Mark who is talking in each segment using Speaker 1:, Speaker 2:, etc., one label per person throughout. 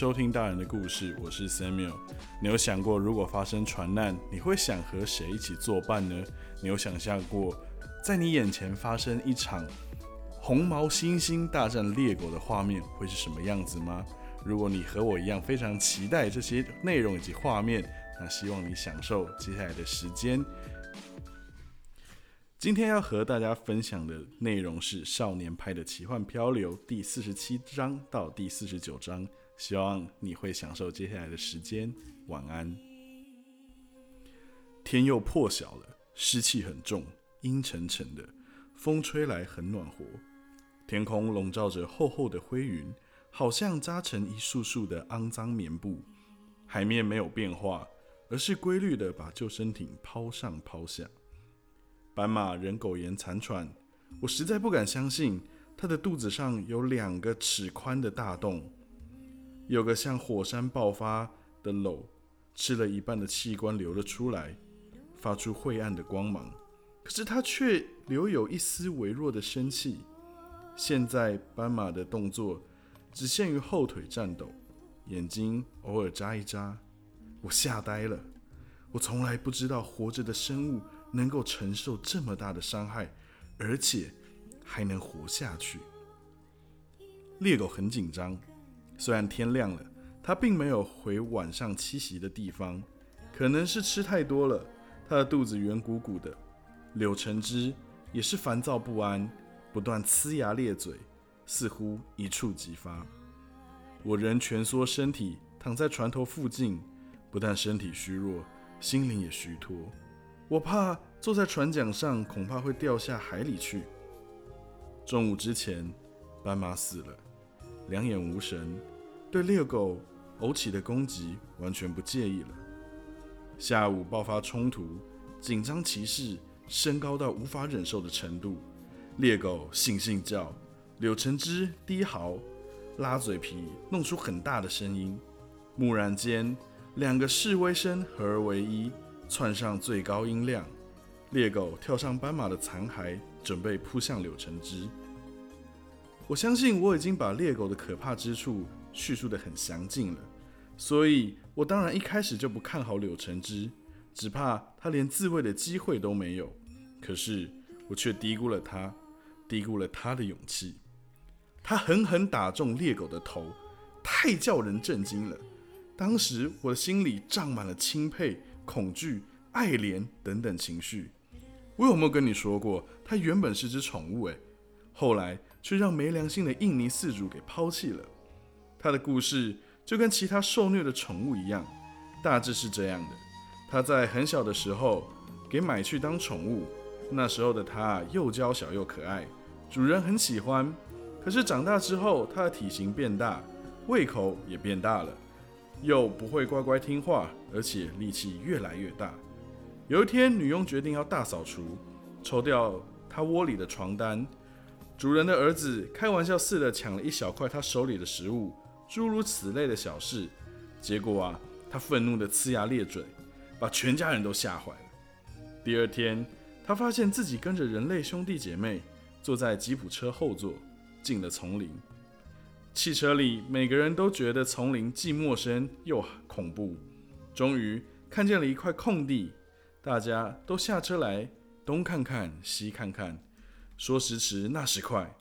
Speaker 1: 收听大人的故事，我是 Samuel。你有想过，如果发生船难，你会想和谁一起作伴呢？你有想象过，在你眼前发生一场红毛猩猩大战猎狗的画面会是什么样子吗？如果你和我一样非常期待这些内容以及画面，那希望你享受接下来的时间。今天要和大家分享的内容是《少年派的奇幻漂流》第四十七章到第四十九章，希望你会享受接下来的时间。晚安。天又破晓了，湿气很重，阴沉沉的，风吹来很暖和。天空笼罩着厚厚的灰云，好像扎成一束束的肮脏棉布。海面没有变化，而是规律的把救生艇抛上抛下。斑马人苟延残喘，我实在不敢相信，它的肚子上有两个尺宽的大洞，有个像火山爆发的篓，吃了一半的器官流了出来，发出晦暗的光芒。可是它却留有一丝微弱的生气。现在斑马的动作只限于后腿颤抖，眼睛偶尔眨一眨。我吓呆了，我从来不知道活着的生物。能够承受这么大的伤害，而且还能活下去。猎狗很紧张，虽然天亮了，它并没有回晚上栖息的地方，可能是吃太多了，它的肚子圆鼓鼓的。柳橙汁也是烦躁不安，不断呲牙咧嘴，似乎一触即发。我仍蜷缩身体躺在船头附近，不但身体虚弱，心灵也虚脱。我怕坐在船桨上，恐怕会掉下海里去。中午之前，斑马死了，两眼无神，对猎狗偶起的攻击完全不介意了。下午爆发冲突，紧张气势升高到无法忍受的程度。猎狗悻悻叫，柳橙汁低嚎，拉嘴皮，弄出很大的声音。蓦然间，两个示威声合而为一。窜上最高音量，猎狗跳上斑马的残骸，准备扑向柳橙汁。我相信我已经把猎狗的可怕之处叙述的很详尽了，所以我当然一开始就不看好柳橙汁，只怕他连自卫的机会都没有。可是我却低估了他，低估了他的勇气。他狠狠打中猎狗的头，太叫人震惊了。当时我的心里胀满了钦佩。恐惧、爱怜等等情绪，我有没有跟你说过，他原本是只宠物？诶，后来却让没良心的印尼饲主给抛弃了。它的故事就跟其他受虐的宠物一样，大致是这样的：它在很小的时候给买去当宠物，那时候的它又娇小又可爱，主人很喜欢。可是长大之后，它的体型变大，胃口也变大了。又不会乖乖听话，而且力气越来越大。有一天，女佣决定要大扫除，抽掉他窝里的床单。主人的儿子开玩笑似的抢了一小块他手里的食物，诸如此类的小事。结果啊，他愤怒的呲牙咧嘴，把全家人都吓坏了。第二天，他发现自己跟着人类兄弟姐妹坐在吉普车后座，进了丛林。汽车里，每个人都觉得丛林既陌生又恐怖。终于看见了一块空地，大家都下车来，东看看，西看看。说时迟，那时快，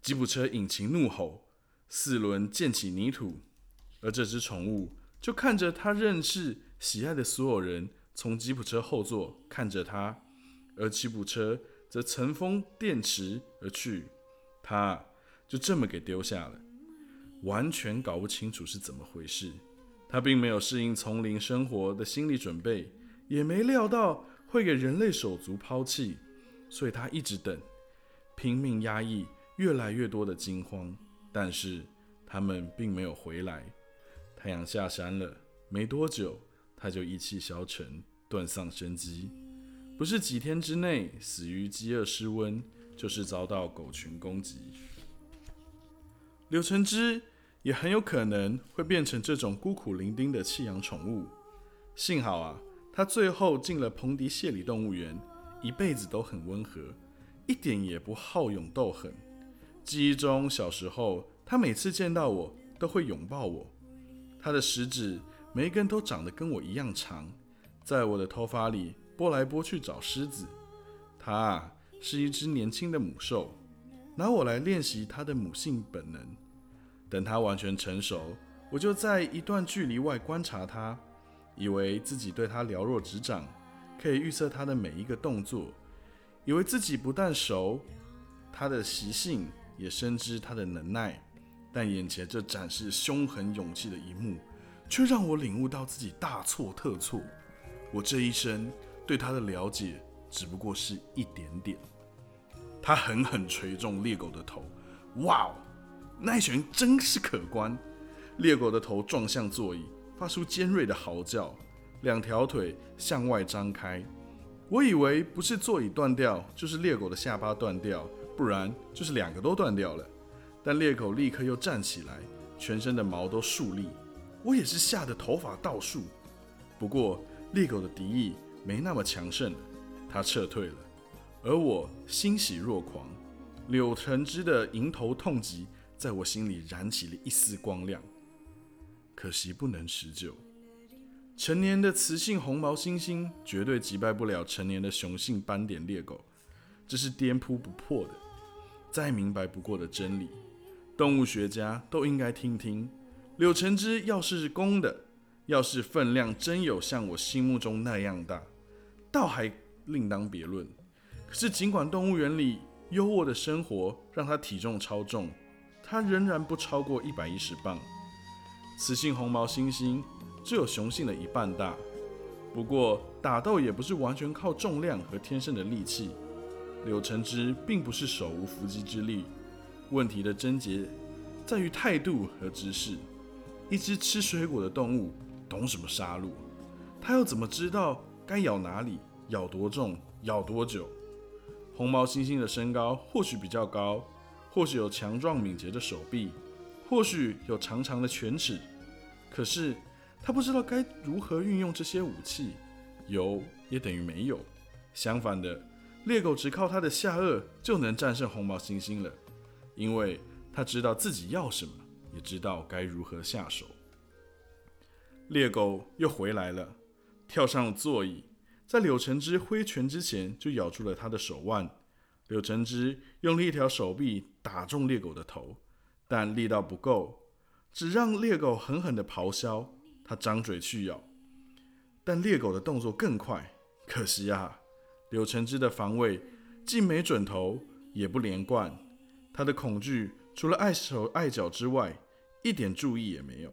Speaker 1: 吉普车引擎怒吼，四轮溅起泥土，而这只宠物就看着他认识、喜爱的所有人从吉普车后座看着他，而吉普车则乘风电驰而去，他就这么给丢下了。完全搞不清楚是怎么回事，他并没有适应丛林生活的心理准备，也没料到会给人类手足抛弃，所以他一直等，拼命压抑越来越多的惊慌，但是他们并没有回来。太阳下山了，没多久他就一气消沉，断丧生机，不是几天之内死于饥饿失温，就是遭到狗群攻击。柳橙汁。也很有可能会变成这种孤苦伶仃的弃养宠物。幸好啊，它最后进了彭迪谢里动物园，一辈子都很温和，一点也不好勇斗狠。记忆中，小时候他每次见到我都会拥抱我。他的食指每一根都长得跟我一样长，在我的头发里拨来拨去找狮子。它啊，是一只年轻的母兽，拿我来练习它的母性本能。等它完全成熟，我就在一段距离外观察它，以为自己对它了若指掌，可以预测它的每一个动作，以为自己不但熟它的习性，也深知它的能耐。但眼前这展示凶狠勇气的一幕，却让我领悟到自己大错特错。我这一生对他的了解只不过是一点点。他狠狠捶中猎狗的头，哇哦，那一拳真是可观！猎狗的头撞向座椅，发出尖锐的嚎叫，两条腿向外张开。我以为不是座椅断掉，就是猎狗的下巴断掉，不然就是两个都断掉了。但猎狗立刻又站起来，全身的毛都竖立，我也是吓得头发倒竖。不过猎狗的敌意没那么强盛了，它撤退了，而我欣喜若狂。柳橙汁的迎头痛击在我心里燃起了一丝光亮，可惜不能持久。成年的雌性红毛猩猩绝对击败不了成年的雄性斑点猎狗，这是颠扑不破的、再明白不过的真理。动物学家都应该听听，柳橙汁要是公的，要是分量真有像我心目中那样大，倒还另当别论。可是尽管动物园里优渥的生活让它体重超重，它仍然不超过一百一十磅。雌性红毛猩猩只有雄性的一半大。不过打斗也不是完全靠重量和天生的力气，柳橙汁并不是手无缚鸡之力。问题的症结在于态度和知识。一只吃水果的动物懂什么杀戮？它又怎么知道该咬哪里、咬多重、咬多久？红毛猩猩的身高或许比较高，或许有强壮敏捷的手臂，或许有长长的犬齿，可是它不知道该如何运用这些武器。有也等于没有。相反的，猎狗只靠它的下颚就能战胜红毛猩猩了。因为它知道自己要什么，也知道该如何下手。猎狗又回来了，跳上座椅，在柳橙汁挥拳之前就咬住了他的手腕。柳橙汁用了一条手臂打中猎狗的头，但力道不够，只让猎狗狠狠地咆哮。他张嘴去咬，但猎狗的动作更快。可惜啊，柳橙汁的防卫既没准头，也不连贯。他的恐惧除了碍手碍脚之外，一点注意也没有。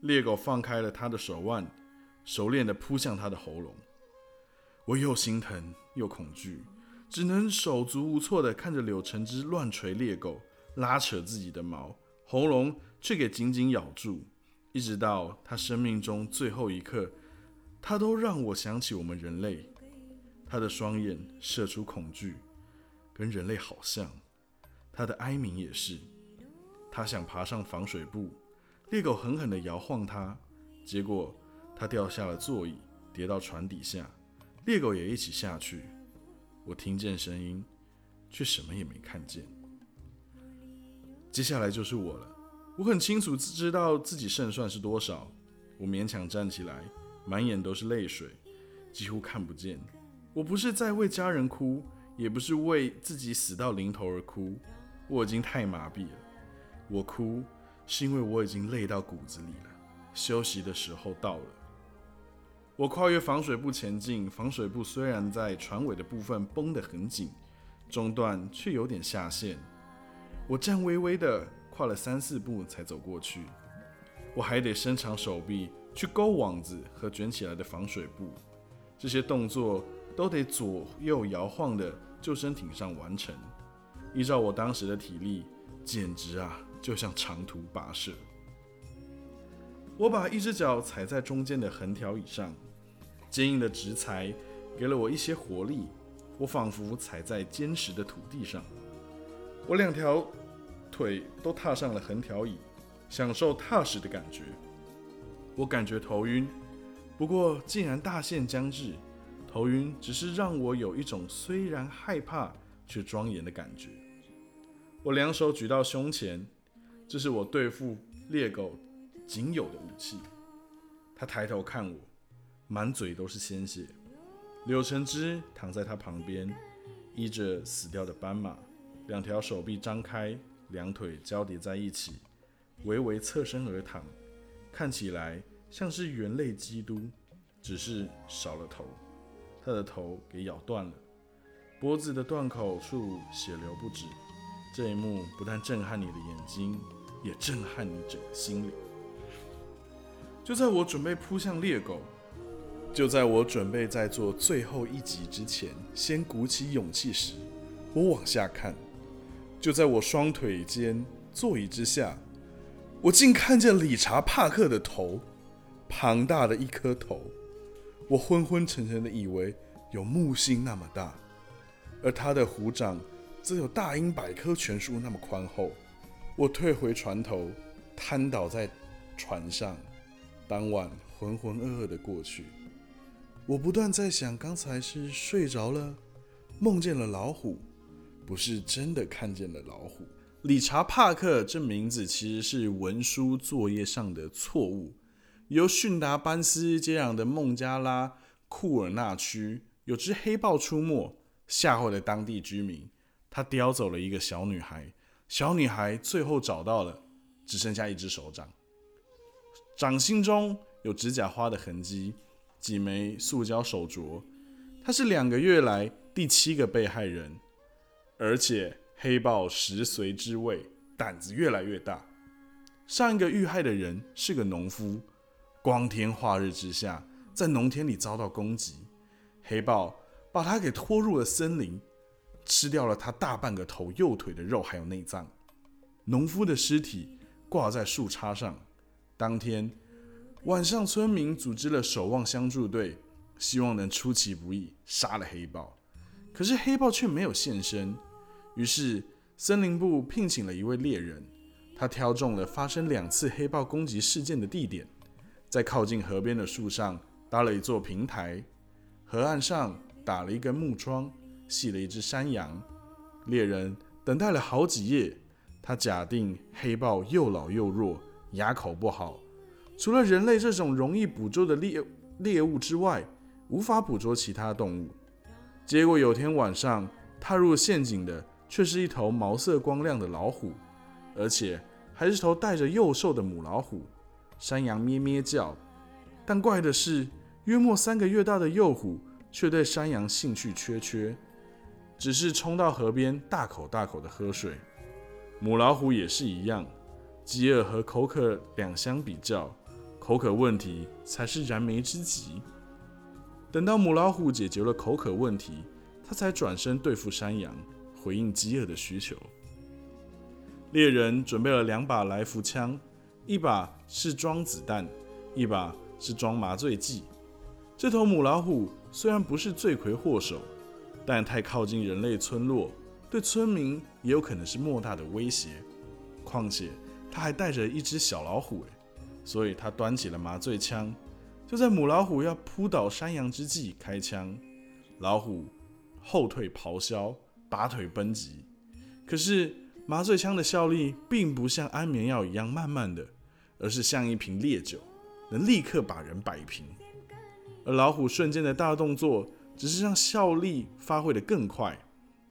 Speaker 1: 猎狗放开了他的手腕，熟练地扑向他的喉咙。我又心疼又恐惧，只能手足无措地看着柳橙汁乱捶猎狗，拉扯自己的毛，喉咙却给紧紧咬住。一直到他生命中最后一刻，他都让我想起我们人类。他的双眼射出恐惧，跟人类好像。他的哀鸣也是，他想爬上防水布，猎狗狠狠地摇晃他，结果他掉下了座椅，跌到船底下，猎狗也一起下去。我听见声音，却什么也没看见。接下来就是我了，我很清楚知道自己胜算是多少。我勉强站起来，满眼都是泪水，几乎看不见。我不是在为家人哭，也不是为自己死到临头而哭。我已经太麻痹了，我哭是因为我已经累到骨子里了。休息的时候到了，我跨越防水布前进。防水布虽然在船尾的部分绷得很紧，中段却有点下陷。我颤巍巍的跨了三四步才走过去，我还得伸长手臂去勾网子和卷起来的防水布，这些动作都得左右摇晃的救生艇上完成。依照我当时的体力，简直啊，就像长途跋涉。我把一只脚踩在中间的横条椅上，坚硬的直材给了我一些活力，我仿佛踩在坚实的土地上。我两条腿都踏上了横条椅，享受踏实的感觉。我感觉头晕，不过既然大限将至，头晕只是让我有一种虽然害怕却庄严的感觉。我两手举到胸前，这是我对付猎狗仅有的武器。他抬头看我，满嘴都是鲜血。柳橙汁躺在他旁边，依着死掉的斑马，两条手臂张开，两腿交叠在一起，微微侧身而躺，看起来像是猿类基督，只是少了头。他的头给咬断了，脖子的断口处血流不止。这一幕不但震撼你的眼睛，也震撼你整个心灵。就在我准备扑向猎狗，就在我准备在做最后一击之前，先鼓起勇气时，我往下看，就在我双腿间座椅之下，我竟看见理查·帕克的头，庞大的一颗头。我昏昏沉沉的以为有木星那么大，而他的虎掌则有大英百科全书那么宽厚。我退回船头，瘫倒在船上。当晚浑浑噩噩的过去，我不断在想：刚才是睡着了，梦见了老虎，不是真的看见了老虎。理查·帕克这名字其实是文书作业上的错误。由逊达班斯接壤的孟加拉库尔纳区有只黑豹出没，吓坏了当地居民。他叼走了一个小女孩，小女孩最后找到了，只剩下一只手掌。掌心中有指甲花的痕迹，几枚塑胶手镯。他是两个月来第七个被害人，而且黑豹食髓知味，胆子越来越大。上一个遇害的人是个农夫，光天化日之下在农田里遭到攻击，黑豹把他给拖入了森林，吃掉了他大半个头、右腿的肉还有内脏。农夫的尸体挂在树杈上。当天晚上，村民组织了守望相助队，希望能出其不意杀了黑豹。可是黑豹却没有现身。于是森林部聘请了一位猎人，他挑中了发生两次黑豹攻击事件的地点，在靠近河边的树上搭了一座平台，河岸上打了一根木桩，系了一只山羊。猎人等待了好几夜，他假定黑豹又老又弱。牙口不好，除了人类这种容易捕捉的猎猎物之外，无法捕捉其他动物。结果有天晚上，踏入陷阱的却是一头毛色光亮的老虎，而且还是头带着幼兽的母老虎。山羊咩咩叫，但怪的是，约莫三个月大的幼虎却对山羊兴趣缺缺，只是冲到河边大口大口的喝水。母老虎也是一样。饥饿和口渴两相比较，口渴问题才是燃眉之急。等到母老虎解决了口渴问题，它才转身对付山羊，回应饥饿的需求。猎人准备了两把来福枪，一把是装子弹，一把是装麻醉剂。这头母老虎虽然不是罪魁祸首，但太靠近人类村落，对村民也有可能是莫大的威胁。况且，他还带着一只小老虎，所以他端起了麻醉枪，就在母老虎要扑倒山羊之际开枪。老虎后退咆哮，拔腿奔疾。可是麻醉枪的效力并不像安眠药一样慢慢的，而是像一瓶烈酒，能立刻把人摆平。而老虎瞬间的大动作，只是让效力发挥的更快。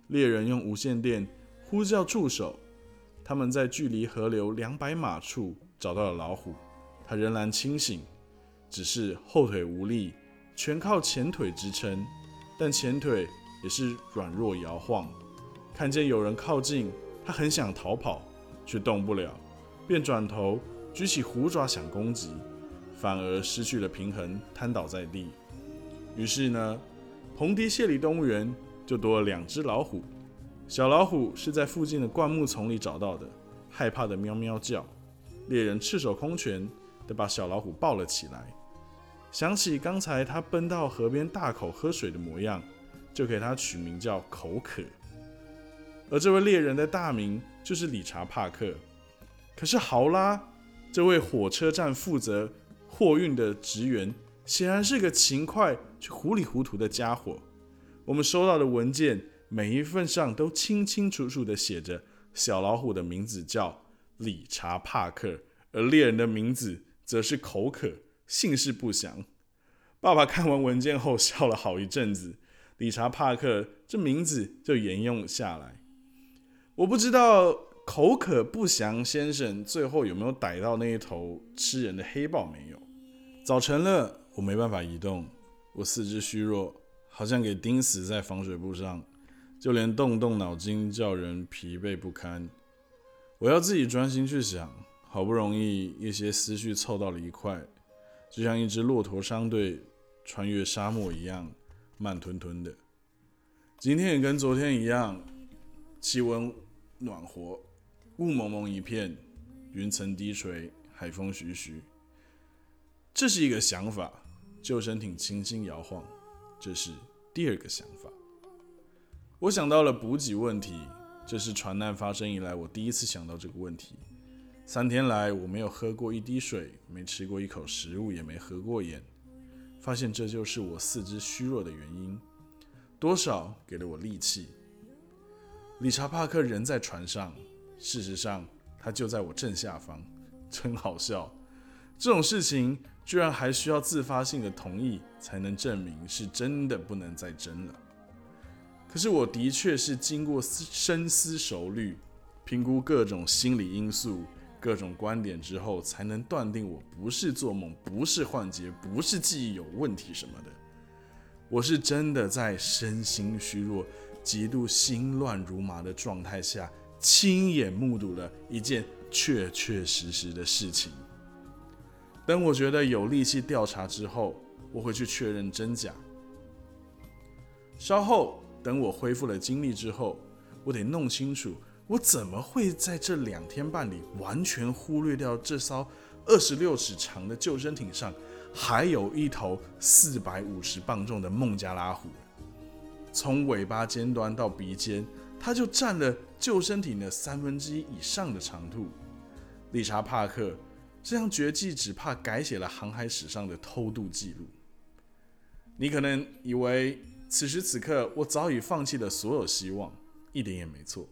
Speaker 1: 猎人用无线电呼叫助手。他们在距离河流两百码处找到了老虎，它仍然清醒，只是后腿无力，全靠前腿支撑，但前腿也是软弱摇晃。看见有人靠近，它很想逃跑，却动不了，便转头举起虎爪想攻击，反而失去了平衡，瘫倒在地。于是呢，蓬迪谢里动物园就多了两只老虎。小老虎是在附近的灌木丛里找到的，害怕的喵喵叫。猎人赤手空拳的把小老虎抱了起来，想起刚才他奔到河边大口喝水的模样，就给他取名叫口渴。而这位猎人的大名就是理查·帕克。可是豪拉这位火车站负责货运的职员，显然是个勤快却糊里糊涂的家伙。我们收到的文件。每一份上都清清楚楚地写着小老虎的名字叫理查·帕克，而猎人的名字则是口渴，姓氏不详。爸爸看完文件后笑了好一阵子，理查·帕克这名字就沿用下来。我不知道口渴不详先生最后有没有逮到那一头吃人的黑豹没有。早晨了，我没办法移动，我四肢虚弱，好像给钉死在防水布上，就连动动脑筋叫人疲惫不堪。我要自己专心去想。好不容易，一些思绪凑到了一块，就像一支骆驼商队穿越沙漠一样，慢吞吞的。今天也跟昨天一样，气温暖和，雾蒙蒙一片，云层低垂，海风徐徐。这是一个想法，救生艇轻轻摇晃。这是第二个想法，我想到了补给问题。这是船难发生以来我第一次想到这个问题。三天来，我没有喝过一滴水，没吃过一口食物，也没合过眼。发现这就是我四肢虚弱的原因，多少给了我力气。理查·帕克人在船上，事实上他就在我正下方，真好笑。这种事情居然还需要自发性的同意才能证明是真的，不能再争了。可是我的确是经过深思熟虑，评估各种心理因素。各种观点之后，才能断定我不是做梦，不是幻觉，不是记忆有问题什么的。我是真的在身心虚弱、极度心乱如麻的状态下，亲眼目睹了一件确确实实的事情。等我觉得有力气调查之后，我会去确认真假。稍后等我恢复了精力之后，我得弄清楚。我怎么会在这两天半里完全忽略掉这艘二十六尺长的救生艇上还有一头四百五十磅重的孟加拉虎？从尾巴尖端到鼻尖，它就占了救生艇的三分之一以上的长度。理查·帕克这样绝技只怕改写了航海史上的偷渡记录。你可能以为此时此刻我早已放弃了所有希望，一点也没错。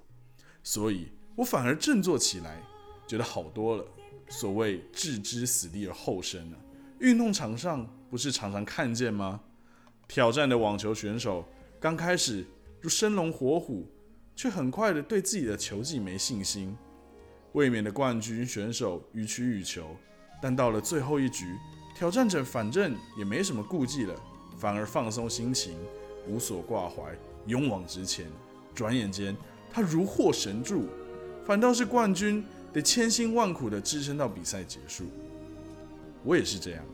Speaker 1: 所以我反而振作起来，觉得好多了。所谓置之死地而后生啊，运动场上不是常常看见吗？挑战的网球选手刚开始如生龙活虎，却很快的对自己的球技没信心。卫冕的冠军选手予取予求，但到了最后一局，挑战者反正也没什么顾忌了，反而放松心情，无所挂怀，勇往直前。转眼间。他如获神助，反倒是冠军得千辛万苦的支撑到比赛结束。我也是这样，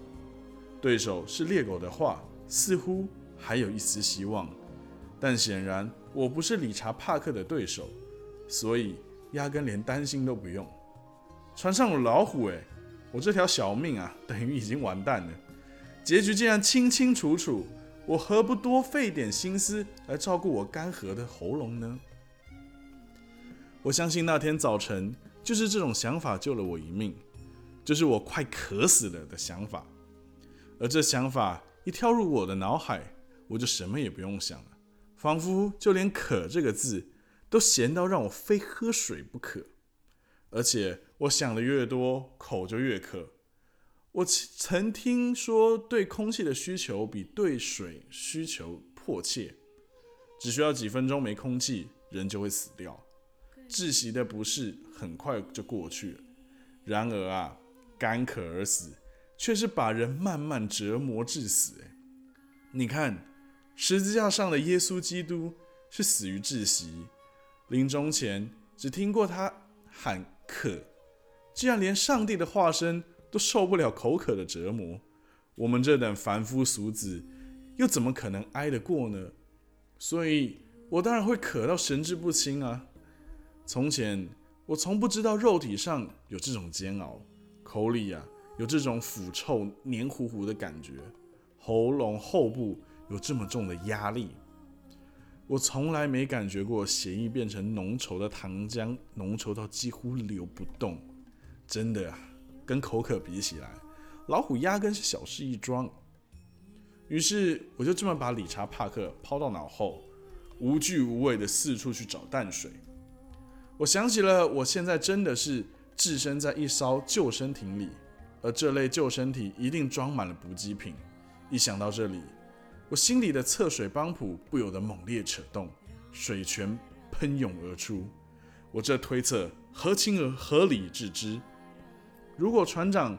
Speaker 1: 对手是猎狗的话，似乎还有一丝希望，但显然我不是理查·帕克的对手，所以压根连担心都不用。船上有老虎，诶，我这条小命啊，等于已经完蛋了。结局竟然清清楚楚，我何不多费点心思来照顾我干涸的喉咙呢？我相信那天早晨就是这种想法救了我一命，就是我快渴死了的想法。而这想法一跳入我的脑海，我就什么也不用想了，仿佛就连“渴”这个字都咸到让我非喝水不可。而且我想的越多，口就越渴。我曾听说，对空气的需求比对水需求迫切，只需要几分钟没空气，人就会死掉。窒息的不适很快就过去了，然而啊，干渴而死却是把人慢慢折磨致死。哎，你看，十字架上的耶稣基督是死于窒息，临终前只听过他喊渴。既然连上帝的化身都受不了口渴的折磨，我们这等凡夫俗子又怎么可能挨得过呢？所以，我当然会渴到神志不清啊。从前，我从不知道肉体上有这种煎熬，口里啊有这种腐臭、黏糊糊的感觉，喉咙后部有这么重的压力。我从来没感觉过血液变成浓稠的糖浆，浓稠到几乎流不动。真的，跟口渴比起来，老虎压根是小事一桩。于是，我就这么把理查·帕克抛到脑后，无惧无畏的四处去找淡水。我想起了，我现在真的是置身在一艘救生艇里，而这类救生艇一定装满了补给品。一想到这里，我心里的侧水帮浦不由得猛烈扯动，水泉喷涌而出。我这推测合情而合理至之。如果船长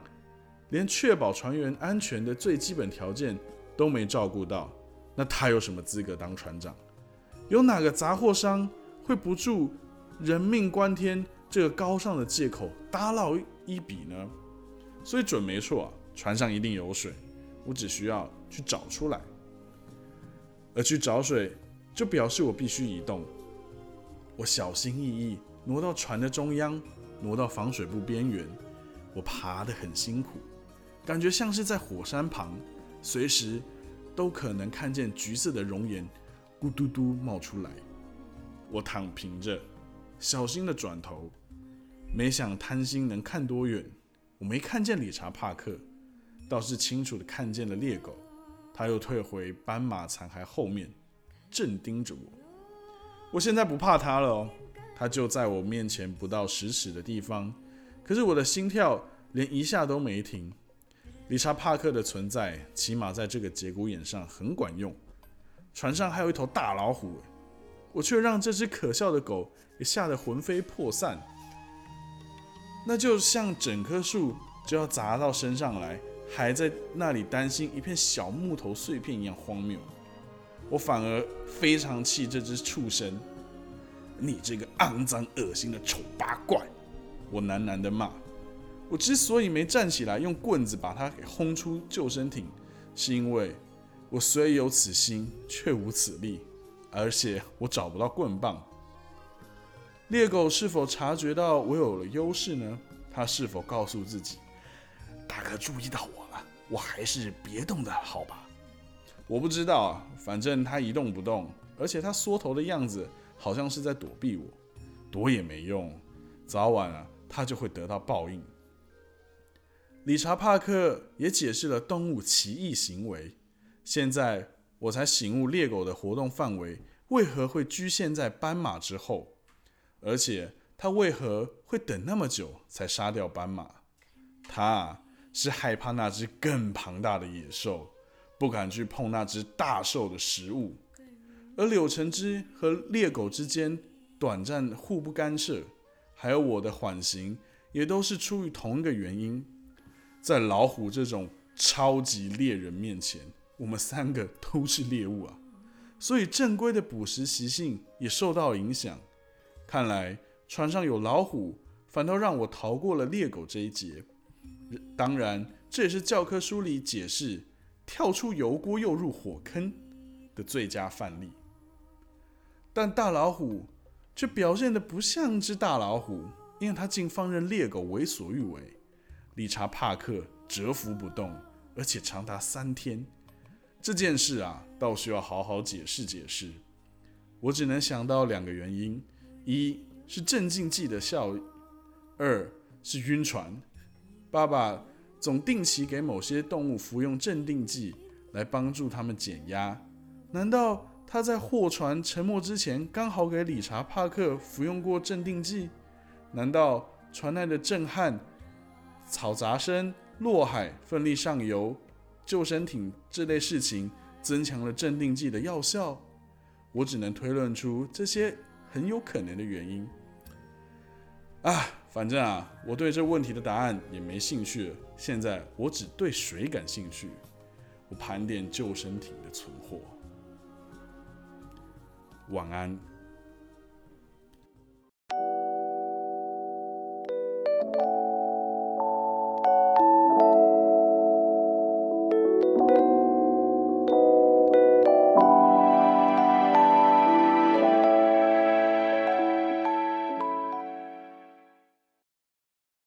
Speaker 1: 连确保船员安全的最基本条件都没照顾到，那他有什么资格当船长？有哪个杂货商会不住人命关天这个高尚的借口打捞一笔呢？所以准没错，船上一定有水，我只需要去找出来。而去找水，就表示我必须移动。我小心翼翼挪到船的中央，挪到防水布边缘。我爬得很辛苦，感觉像是在火山旁，随时都可能看见橘色的熔岩咕嘟嘟冒出来。我躺平着，小心的转头，没想贪心能看多远。我没看见理查·帕克，倒是清楚的看见了猎狗。他又退回斑马残骸后面，正盯着我。我现在不怕他了哦，他就在我面前不到十尺的地方。可是我的心跳连一下都没停。理查·帕克的存在，起码在这个节骨眼上很管用。船上还有一头大老虎，我却让这只可笑的狗给吓得魂飞魄散。那就像整棵树就要砸到身上来，还在那里担心一片小木头碎片一样荒谬。我反而非常气这只畜生，你这个肮脏恶心的丑八怪！我喃喃的骂。我之所以没站起来用棍子把他给轰出救生艇，是因为我虽有此心，却无此力，而且我找不到棍棒。猎狗是否察觉到我有了优势呢？他是否告诉自己，大哥注意到我了，我还是别动的好吧？我不知道，反正他一动不动，而且他缩头的样子好像是在躲避我，躲也没用，早晚啊，他就会得到报应。理查·帕克也解释了动物奇异行为，现在我才醒悟猎狗的活动范围为何会局限在斑马之后，而且他为何会等那么久才杀掉斑马？他是害怕那只更庞大的野兽，不敢去碰那只大兽的食物。而柳橙汁和猎狗之间短暂互不干涉，还有我的缓行，也都是出于同一个原因。在老虎这种超级猎人面前，我们三个都是猎物啊，所以正规的捕食习性也受到影响。看来船上有老虎，反倒让我逃过了猎狗这一劫。当然，这也是教科书里解释跳出油锅又入火坑的最佳范例。但大老虎却表现得不像只大老虎，因为它竟放任猎狗为所欲为。理查·帕克蛰伏不动，而且长达三天。这件事啊，倒需要好好解释解释。我只能想到两个原因：一是镇静剂的效，二是晕船。爸爸总定期给某些动物服用镇定剂来帮助它们减压。难道他在货船沉没之前刚好给理查·帕克服用过镇定剂？难道船内的震撼？嘈杂声、落海、奋力上游、救生艇这类事情，增强了镇定剂的药效。我只能推论出这些很有可能的原因。啊，反正啊，我对这问题的答案也没兴趣。现在我只对水感兴趣。我盘点救生艇的存货。晚安。